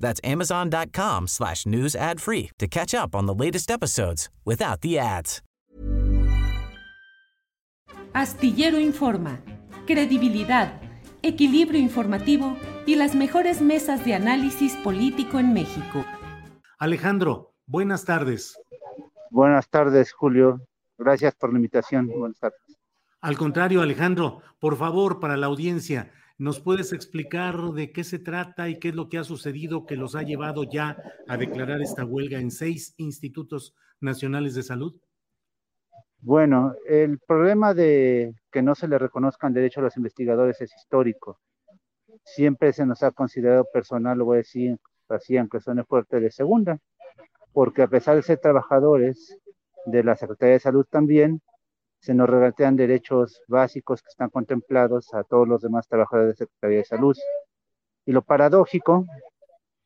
That's amazon.com slash news ad free to catch up on the latest episodes without the ads. Astillero Informa, credibilidad, equilibrio informativo y las mejores mesas de análisis político en México. Alejandro, buenas tardes. Buenas tardes, Julio. Gracias por la invitación. Buenas tardes. Al contrario, Alejandro, por favor, para la audiencia, ¿nos puedes explicar de qué se trata y qué es lo que ha sucedido que los ha llevado ya a declarar esta huelga en seis institutos nacionales de salud? Bueno, el problema de que no se le reconozcan derechos a los investigadores es histórico. Siempre se nos ha considerado personal, lo voy a decir así, aunque suene fuerte, de segunda, porque a pesar de ser trabajadores de la Secretaría de Salud también, se nos regatean derechos básicos que están contemplados a todos los demás trabajadores de Secretaría de Salud. Y lo paradójico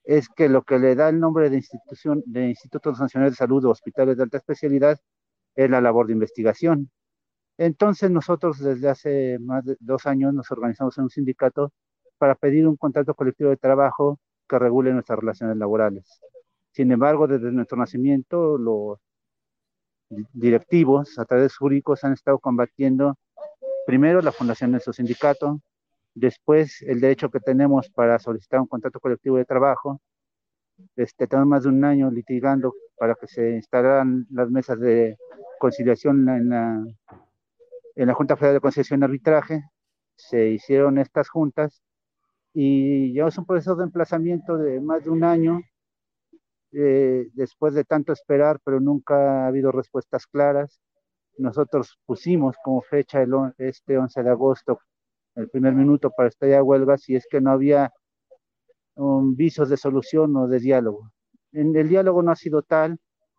es que lo que le da el nombre de institución de Institutos Nacionales de Salud o hospitales de alta especialidad es la labor de investigación. Entonces nosotros desde hace más de dos años nos organizamos en un sindicato para pedir un contrato colectivo de trabajo que regule nuestras relaciones laborales. Sin embargo, desde nuestro nacimiento, directivos a través jurídicos han estado combatiendo primero la fundación de su sindicato, después el derecho que tenemos para solicitar un contrato colectivo de trabajo. Este, tenemos más de un año litigando para que se instalaran las mesas de conciliación en la, en la Junta Federal de Conciliación y Arbitraje. Se hicieron estas juntas y llevamos un proceso de emplazamiento de más de un año eh, después de tanto esperar, pero nunca ha habido respuestas claras. Nosotros pusimos como fecha este 11 de agosto, el primer minuto para estallar huelga, si es que no había un visos de solución o de diálogo. En el diálogo no ha sido tal,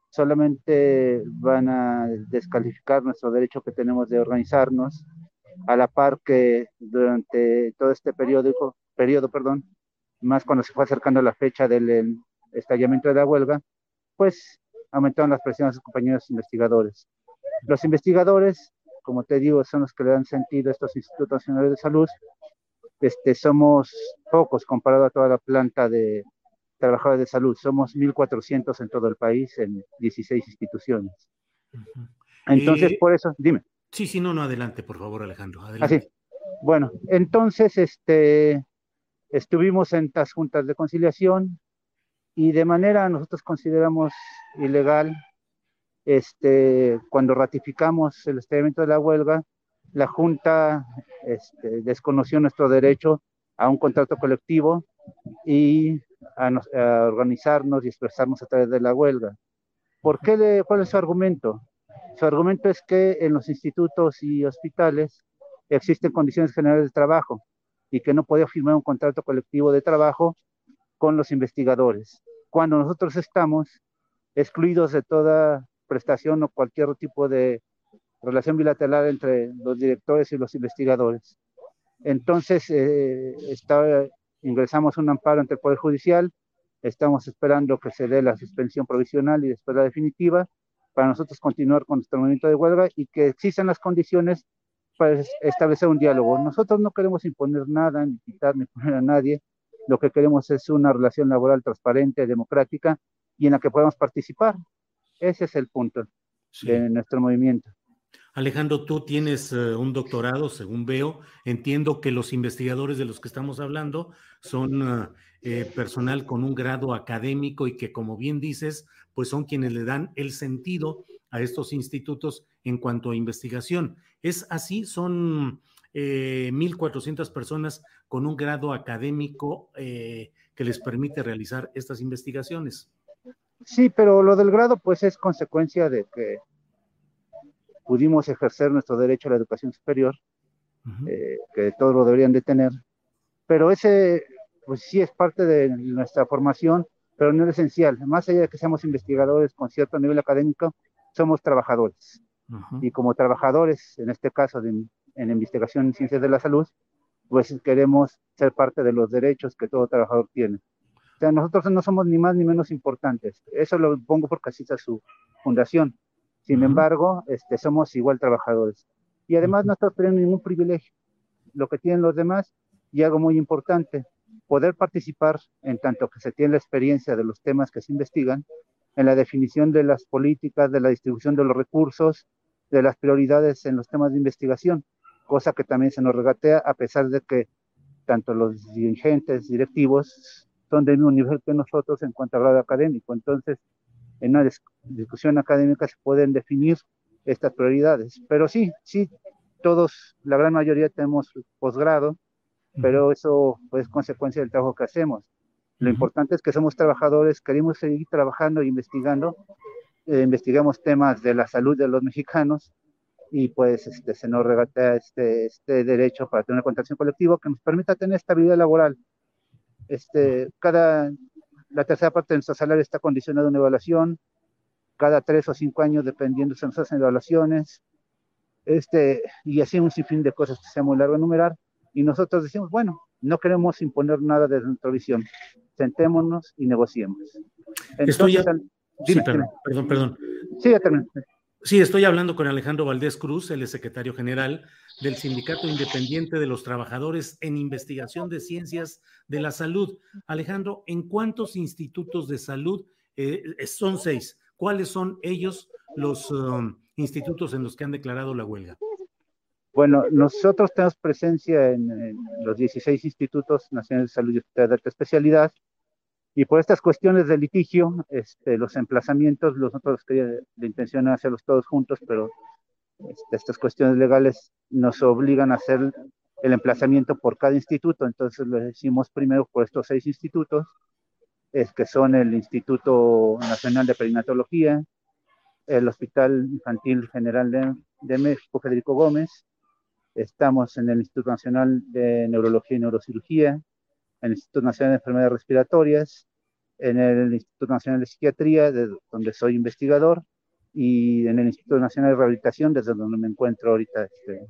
solamente van a descalificar nuestro derecho que tenemos de organizarnos, a la par que durante todo este periodo perdón, más cuando se fue acercando la fecha del estallamiento de la huelga, pues aumentaron las presiones a sus compañeros investigadores. Los investigadores, como te digo, son los que le dan sentido a estos institutos nacionales de salud. Este, somos pocos comparado a toda la planta de trabajadores de salud. Somos 1.400 en todo el país, en 16 instituciones. Entonces, por eso, dime. Sí, sí, no, no, adelante, por favor, Alejandro. Adelante. Así. Bueno, entonces, este, estuvimos en estas juntas de conciliación, y de manera nosotros consideramos ilegal este, cuando ratificamos el estallamiento de la huelga, la Junta este, desconoció nuestro derecho a un contrato colectivo y a, a, organizarnos y expresarnos a través de la huelga. ¿Por qué le, ¿Cuál es su argumento? Su argumento es que en los institutos y hospitales existen condiciones generales de trabajo y que no podía firmar un contrato colectivo de trabajo con los investigadores, cuando nosotros estamos excluidos de toda prestación o cualquier tipo de relación bilateral entre los directores y los investigadores. Entonces, eh, está, ingresamos un amparo ante el Poder Judicial, estamos esperando que se dé la suspensión provisional y después la definitiva para nosotros continuar con nuestro movimiento de huelga y que existan las condiciones para establecer un diálogo. Nosotros no queremos imponer nada, ni quitar, ni poner a nadie, lo que queremos es una relación laboral transparente, democrática y en la que podamos participar. Ese es el punto sí. de nuestro movimiento. Alejandro, tú tienes eh, un doctorado, según veo. Entiendo que los investigadores de los que estamos hablando son eh, eh, personal con un grado académico y que, como bien dices, pues son quienes le dan el sentido a estos institutos en cuanto a investigación. ¿Es así? ¿Son 1.400 personas con un grado académico que les permite realizar estas investigaciones? Sí, pero lo del grado pues es consecuencia de que pudimos ejercer nuestro derecho a la educación superior, eh, que todos lo deberían de tener, pero ese, pues sí es parte de nuestra formación, pero no es esencial. Más allá de que seamos investigadores con cierto nivel académico, somos trabajadores. Y como trabajadores, en este caso en investigación en ciencias de la salud, pues queremos ser parte de los derechos que todo trabajador tiene. O sea, nosotros no somos ni más ni menos importantes. Eso lo pongo porque así está su fundación. Sin embargo, este, somos igual trabajadores. Y además no estamos teniendo ningún privilegio. Lo que tienen los demás, y algo muy importante, poder participar en tanto que se tiene la experiencia de los temas que se investigan, en la definición de las políticas, de la distribución de los recursos, de las prioridades en los temas de investigación, cosa que también se nos regatea a pesar de que tanto los dirigentes directivos son del mismo nivel que nosotros en cuanto a grado académico. Entonces, en una discusión académica se pueden definir estas prioridades. Pero sí, sí, todos, la gran mayoría tenemos posgrado, pero eso es consecuencia del trabajo que hacemos. Lo importante es que somos trabajadores, queremos seguir trabajando e investigando. Eh, investigamos temas de la salud de los mexicanos y pues este, se nos regatea este, este derecho para tener una contratación colectiva que nos permita tener estabilidad laboral. Este, cada la tercera parte de nuestro salario está condicionado a una evaluación, cada tres o cinco años, dependiendo si nos hacen evaluaciones, este, y así un sinfín de cosas que sea muy largo enumerar. Y nosotros decimos, bueno, no queremos imponer nada desde nuestra visión, sentémonos y negociemos. Estoy perdón, perdón, perdón. Sí, ya terminé. Sí, estoy hablando con Alejandro Valdés Cruz, el secretario general del Sindicato Independiente de los Trabajadores en Investigación de Ciencias de la Salud. Alejandro, ¿en cuántos institutos de salud? Eh, son seis. ¿Cuáles son ellos los um, institutos en los que han declarado la huelga? Bueno, nosotros tenemos presencia en, los 16 institutos nacionales de salud y de alta especialidad y por estas cuestiones de litigio, este, los emplazamientos, nosotros queríamos la intención de hacerlos todos juntos, pero este, estas cuestiones legales nos obligan a hacer el emplazamiento por cada instituto. Entonces lo hicimos primero por estos seis institutos, es que son el Instituto Nacional de Perinatología, el Hospital Infantil General de, de México, Federico Gómez, estamos en el Instituto Nacional de Neurología y Neurocirugía, el Instituto Nacional de Enfermedades Respiratorias, en el Instituto Nacional de Psiquiatría, de donde soy investigador, y en el Instituto Nacional de Rehabilitación, desde donde me encuentro ahorita este,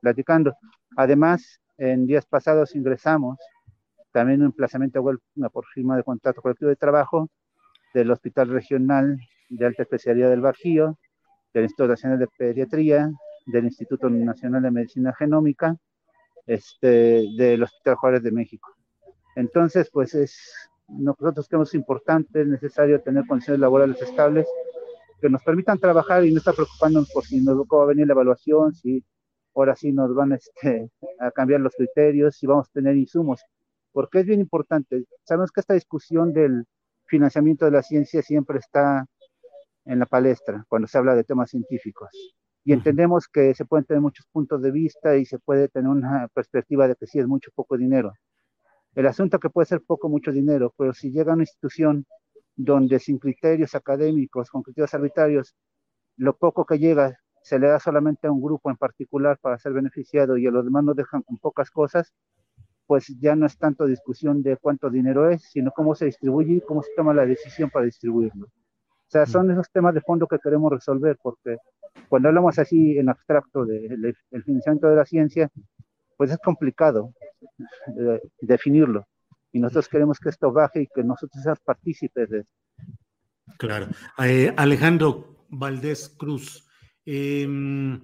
platicando. Además, en días pasados ingresamos también un emplazamiento por firma de contrato colectivo de trabajo del Hospital Regional de Alta Especialidad del Bajío, del Instituto Nacional de Pediatría, del Instituto Nacional de Medicina Genómica, este, del Hospital Juárez de México. Entonces, pues es, nosotros creemos importante, es necesario tener condiciones laborales estables que nos permitan trabajar y no estar preocupándonos por si nos va a venir la evaluación, si ahora sí nos van este, a cambiar los criterios, si vamos a tener insumos, porque es bien importante. Sabemos que esta discusión del financiamiento de la ciencia siempre está en la palestra cuando se habla de temas científicos. Y entendemos que se pueden tener muchos puntos de vista y se puede tener una perspectiva de que sí es mucho poco dinero. El asunto que puede ser poco, mucho dinero, pero si llega a una institución donde sin criterios académicos, con criterios arbitrarios, lo poco que llega se le da solamente a un grupo en particular para ser beneficiado y a los demás nos dejan con pocas cosas, pues ya no es tanto discusión de cuánto dinero es, sino cómo se distribuye y cómo se toma la decisión para distribuirlo. O sea, son esos temas de fondo que queremos resolver, porque cuando hablamos así en abstracto del financiamiento de la ciencia, pues es complicado eh, definirlo. Y nosotros queremos que esto baje y que nosotros seamos partícipes de esto. Claro. Eh, Alejandro Valdés Cruz, em,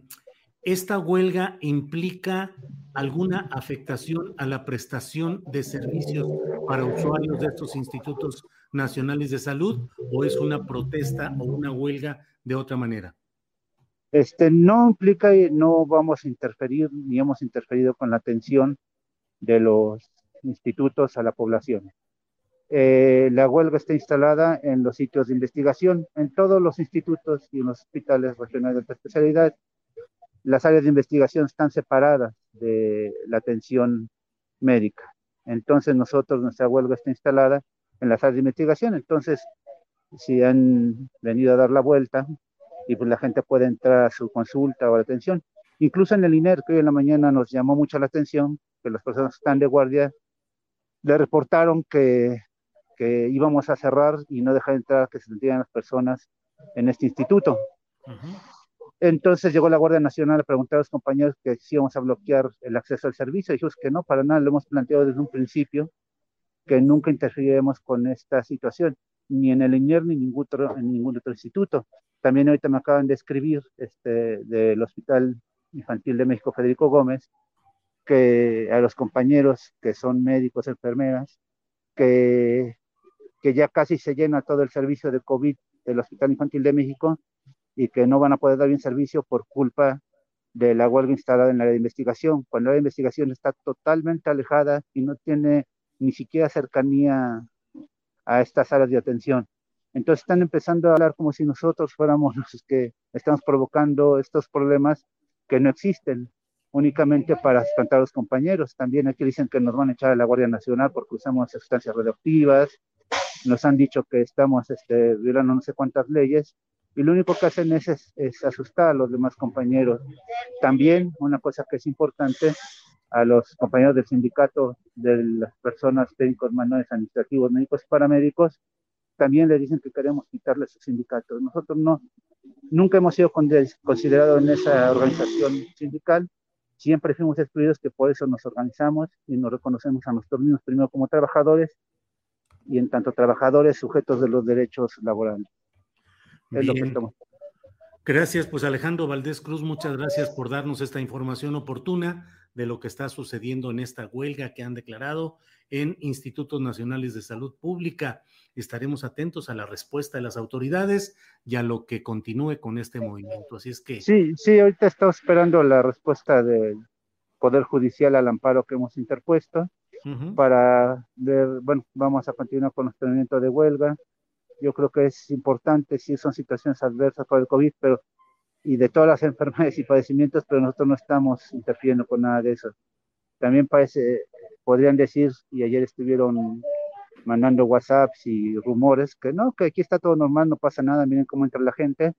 ¿esta huelga implica alguna afectación a la prestación de servicios para usuarios de estos institutos nacionales de salud o es una protesta o una huelga de otra manera? Este no implica y no vamos a interferir ni hemos interferido con la atención de los institutos a la población. Eh, la huelga está instalada en los sitios de investigación, en todos los institutos y en los hospitales regionales de especialidad. Las áreas de investigación están separadas de la atención médica. Entonces nosotros, nuestra huelga está instalada en las áreas de investigación. Entonces, si han venido a dar la vuelta y pues la gente puede entrar a su consulta o atención. Incluso en el INER, que hoy en la mañana nos llamó mucho la atención, que las personas que están de guardia le reportaron que que íbamos a cerrar y no dejar entrar que se sintieran las personas en este instituto. Entonces llegó la Guardia Nacional a preguntar a los compañeros que si íbamos a bloquear el acceso al servicio. Dijimos que no, para nada, lo hemos planteado desde un principio, que nunca interferiremos con esta situación, ni en el INER ni ningún otro, en ningún otro instituto. También ahorita me acaban de escribir este, del Hospital Infantil de México Federico Gómez, que a los compañeros que son médicos, enfermeras, que que ya casi se llena todo el servicio de COVID del Hospital Infantil de México y que no van a poder dar bien servicio por culpa de la huelga instalada en la de investigación, cuando la investigación está totalmente alejada y no tiene ni siquiera cercanía a estas áreas de atención. Entonces están empezando a hablar como si nosotros fuéramos los que estamos provocando estos problemas que no existen únicamente para espantar a los compañeros. También aquí dicen que nos van a echar a la Guardia Nacional porque usamos sustancias radioactivas, nos han dicho que estamos este, violando no sé cuántas leyes y lo único que hacen es, es, asustar a los demás compañeros. También una cosa que es importante, a los compañeros del sindicato de las personas técnicos manuales administrativos, médicos y paramédicos, también le dicen que queremos quitarles su sindicato. Nosotros no, nunca hemos sido considerados en esa organización sindical, siempre fuimos excluidos que por eso nos organizamos y nos reconocemos a nosotros mismos primero como trabajadores y en tanto trabajadores sujetos de los derechos laborales. Gracias, pues Alejandro Valdés Cruz, muchas gracias por darnos esta información oportuna de lo que está sucediendo en esta huelga que han declarado en institutos nacionales de salud pública. Estaremos atentos a la respuesta de las autoridades y a lo que continúe con este movimiento. Así es que. Sí, sí, ahorita estamos esperando la respuesta del Poder Judicial al amparo que hemos interpuesto para ver, bueno, vamos a continuar con nuestro movimiento de huelga. Yo creo que es importante, si son situaciones adversas por el COVID, pero y de todas las enfermedades y padecimientos, pero nosotros no estamos interfiriendo con nada de eso. También parece, podrían decir, y ayer estuvieron mandando WhatsApps y rumores, que no, que aquí está todo normal, no pasa nada, miren cómo entra la gente,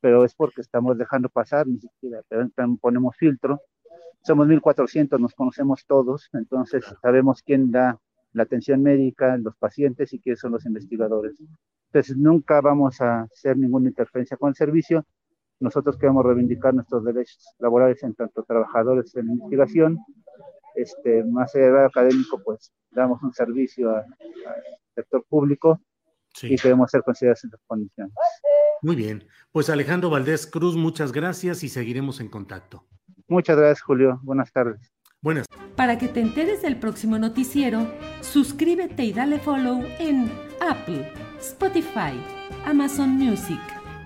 pero es porque estamos dejando pasar, ni siquiera ponemos filtro, somos 1.400, nos conocemos todos, entonces sabemos quién da la atención médica, los pacientes y quiénes son los investigadores. Entonces nunca vamos a hacer ninguna interferencia con el servicio. Nosotros queremos reivindicar nuestros derechos laborales en tanto trabajadores en investigación. Este, más allá del académico, pues damos un servicio al sector público y queremos ser considerados en las condiciones. Muy bien. Pues Alejandro Valdés Cruz, muchas gracias y seguiremos en contacto. Muchas gracias, Julio. Buenas tardes. Buenas. Para que te enteres del próximo noticiero, suscríbete y dale follow en Apple, Spotify, Amazon Music,